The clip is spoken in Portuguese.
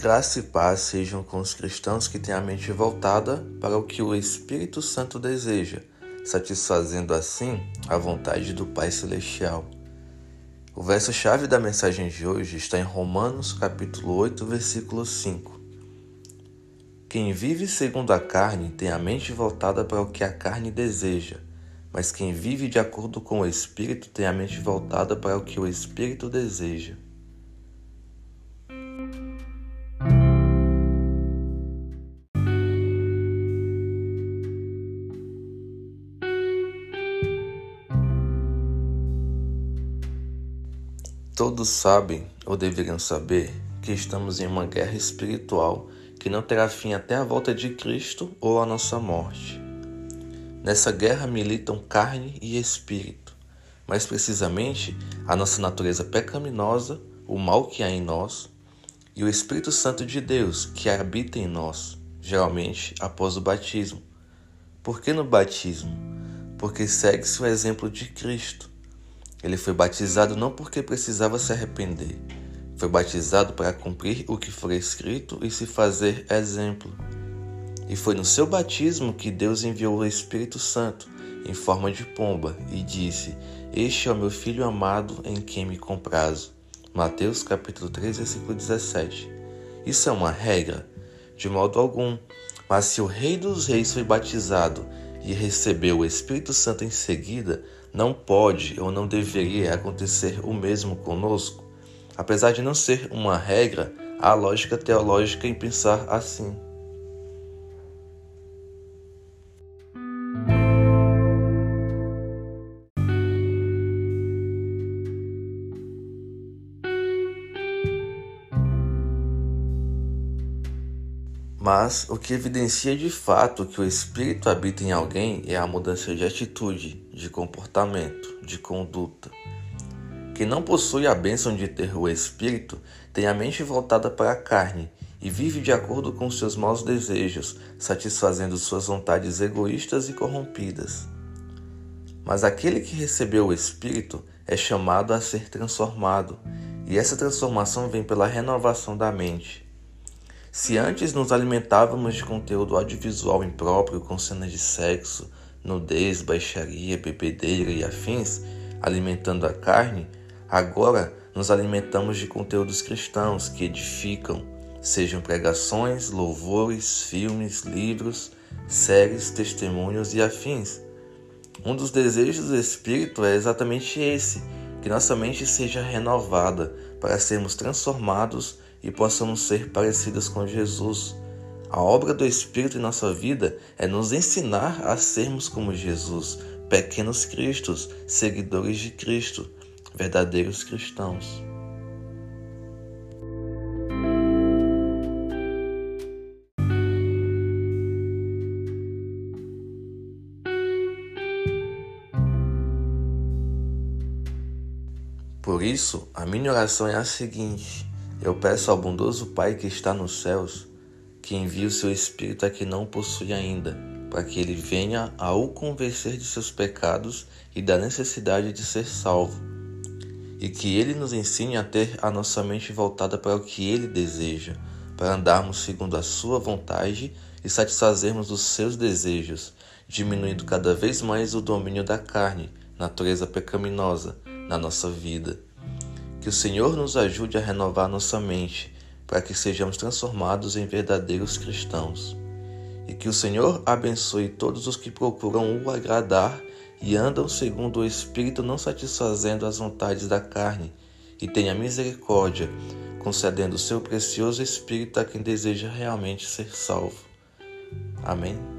Graça e paz sejam com os cristãos que têm a mente voltada para o que o Espírito Santo deseja, satisfazendo assim a vontade do Pai Celestial. O verso-chave da mensagem de hoje está em Romanos, capítulo 8, versículo 5. Quem vive segundo a carne tem a mente voltada para o que a carne deseja, mas quem vive de acordo com o Espírito tem a mente voltada para o que o Espírito deseja. Todos sabem, ou deveriam saber, que estamos em uma guerra espiritual que não terá fim até a volta de Cristo ou a nossa morte. Nessa guerra militam carne e espírito, mais precisamente a nossa natureza pecaminosa, o mal que há em nós, e o Espírito Santo de Deus que habita em nós, geralmente após o batismo. Por que no batismo? Porque segue-se o exemplo de Cristo ele foi batizado não porque precisava se arrepender, foi batizado para cumprir o que foi escrito e se fazer exemplo. E foi no seu batismo que Deus enviou o Espírito Santo em forma de pomba e disse: Este é o meu filho amado em quem me comprazo. Mateus capítulo 3, versículo 17. Isso é uma regra? De modo algum. Mas se o Rei dos Reis foi batizado e recebeu o Espírito Santo em seguida, não pode ou não deveria acontecer o mesmo conosco? Apesar de não ser uma regra, há lógica teológica em pensar assim. Mas o que evidencia de fato que o espírito habita em alguém é a mudança de atitude, de comportamento, de conduta. Quem não possui a bênção de ter o espírito tem a mente voltada para a carne e vive de acordo com seus maus desejos, satisfazendo suas vontades egoístas e corrompidas. Mas aquele que recebeu o espírito é chamado a ser transformado, e essa transformação vem pela renovação da mente. Se antes nos alimentávamos de conteúdo audiovisual impróprio com cenas de sexo, nudez, baixaria, bebedeira e afins, alimentando a carne, agora nos alimentamos de conteúdos cristãos que edificam, sejam pregações, louvores, filmes, livros, séries, testemunhos e afins. Um dos desejos do Espírito é exatamente esse: que nossa mente seja renovada para sermos transformados e possamos ser parecidas com Jesus. A obra do Espírito em nossa vida é nos ensinar a sermos como Jesus, pequenos cristos, seguidores de Cristo, verdadeiros cristãos. Por isso, a minha oração é a seguinte: eu peço ao bondoso Pai que está nos céus que envie o seu Espírito a que não possui ainda, para que ele venha a o convencer de seus pecados e da necessidade de ser salvo, e que ele nos ensine a ter a nossa mente voltada para o que ele deseja, para andarmos segundo a sua vontade e satisfazermos os seus desejos, diminuindo cada vez mais o domínio da carne, natureza pecaminosa, na nossa vida. Que o Senhor nos ajude a renovar nossa mente, para que sejamos transformados em verdadeiros cristãos. E que o Senhor abençoe todos os que procuram o agradar e andam segundo o Espírito, não satisfazendo as vontades da carne, e tenha misericórdia, concedendo o seu precioso Espírito a quem deseja realmente ser salvo. Amém.